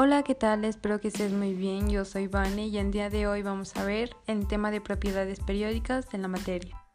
Hola, ¿qué tal? Espero que estés muy bien. Yo soy Vane y el día de hoy vamos a ver el tema de propiedades periódicas en la materia.